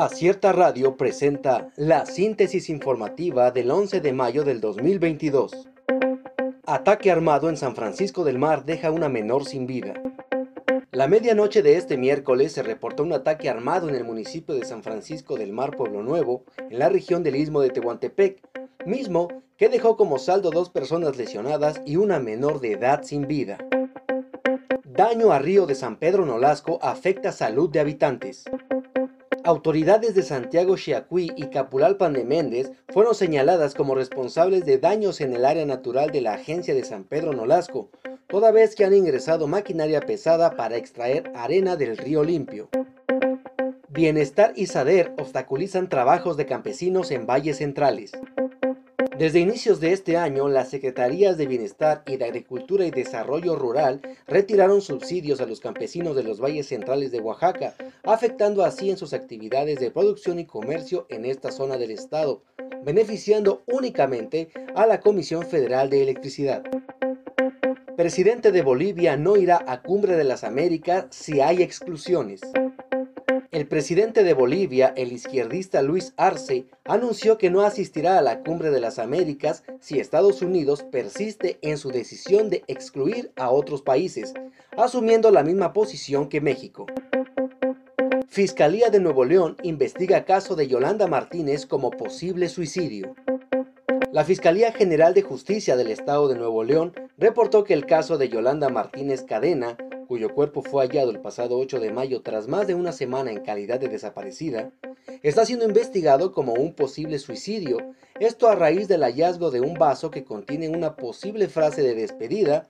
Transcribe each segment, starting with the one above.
Acierta Radio presenta la síntesis informativa del 11 de mayo del 2022. Ataque armado en San Francisco del Mar deja una menor sin vida. La medianoche de este miércoles se reportó un ataque armado en el municipio de San Francisco del Mar Pueblo Nuevo, en la región del istmo de Tehuantepec, mismo que dejó como saldo dos personas lesionadas y una menor de edad sin vida. Daño a Río de San Pedro Nolasco afecta salud de habitantes. Autoridades de Santiago Chiacuí y Capulalpan de Méndez fueron señaladas como responsables de daños en el área natural de la agencia de San Pedro Nolasco, toda vez que han ingresado maquinaria pesada para extraer arena del río limpio. Bienestar y Sader obstaculizan trabajos de campesinos en valles centrales. Desde inicios de este año, las Secretarías de Bienestar y de Agricultura y Desarrollo Rural retiraron subsidios a los campesinos de los valles centrales de Oaxaca, afectando así en sus actividades de producción y comercio en esta zona del estado, beneficiando únicamente a la Comisión Federal de Electricidad. Presidente de Bolivia no irá a Cumbre de las Américas si hay exclusiones. El presidente de Bolivia, el izquierdista Luis Arce, anunció que no asistirá a la Cumbre de las Américas si Estados Unidos persiste en su decisión de excluir a otros países, asumiendo la misma posición que México. Fiscalía de Nuevo León investiga caso de Yolanda Martínez como posible suicidio. La Fiscalía General de Justicia del Estado de Nuevo León reportó que el caso de Yolanda Martínez Cadena cuyo cuerpo fue hallado el pasado 8 de mayo tras más de una semana en calidad de desaparecida, está siendo investigado como un posible suicidio, esto a raíz del hallazgo de un vaso que contiene una posible frase de despedida,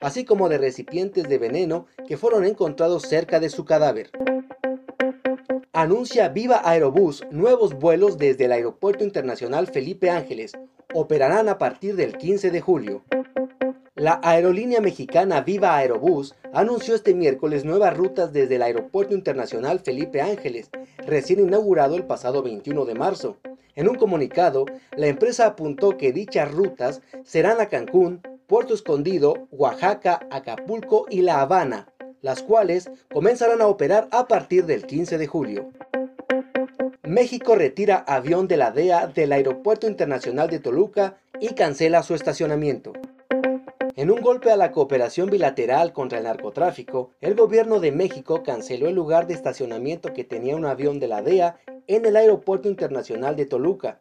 así como de recipientes de veneno que fueron encontrados cerca de su cadáver. Anuncia Viva Aerobús nuevos vuelos desde el Aeropuerto Internacional Felipe Ángeles, operarán a partir del 15 de julio. La aerolínea mexicana Viva Aerobús anunció este miércoles nuevas rutas desde el Aeropuerto Internacional Felipe Ángeles, recién inaugurado el pasado 21 de marzo. En un comunicado, la empresa apuntó que dichas rutas serán a Cancún, Puerto Escondido, Oaxaca, Acapulco y La Habana, las cuales comenzarán a operar a partir del 15 de julio. México retira avión de la DEA del Aeropuerto Internacional de Toluca y cancela su estacionamiento. En un golpe a la cooperación bilateral contra el narcotráfico, el gobierno de México canceló el lugar de estacionamiento que tenía un avión de la DEA en el Aeropuerto Internacional de Toluca.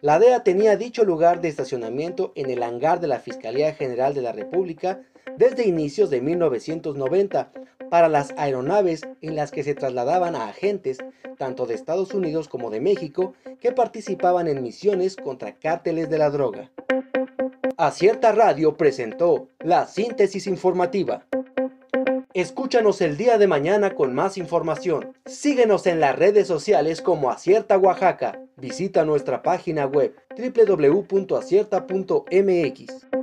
La DEA tenía dicho lugar de estacionamiento en el hangar de la Fiscalía General de la República desde inicios de 1990 para las aeronaves en las que se trasladaban a agentes tanto de Estados Unidos como de México que participaban en misiones contra cárteles de la droga. Acierta Radio presentó la síntesis informativa. Escúchanos el día de mañana con más información. Síguenos en las redes sociales como Acierta Oaxaca. Visita nuestra página web www.acierta.mx.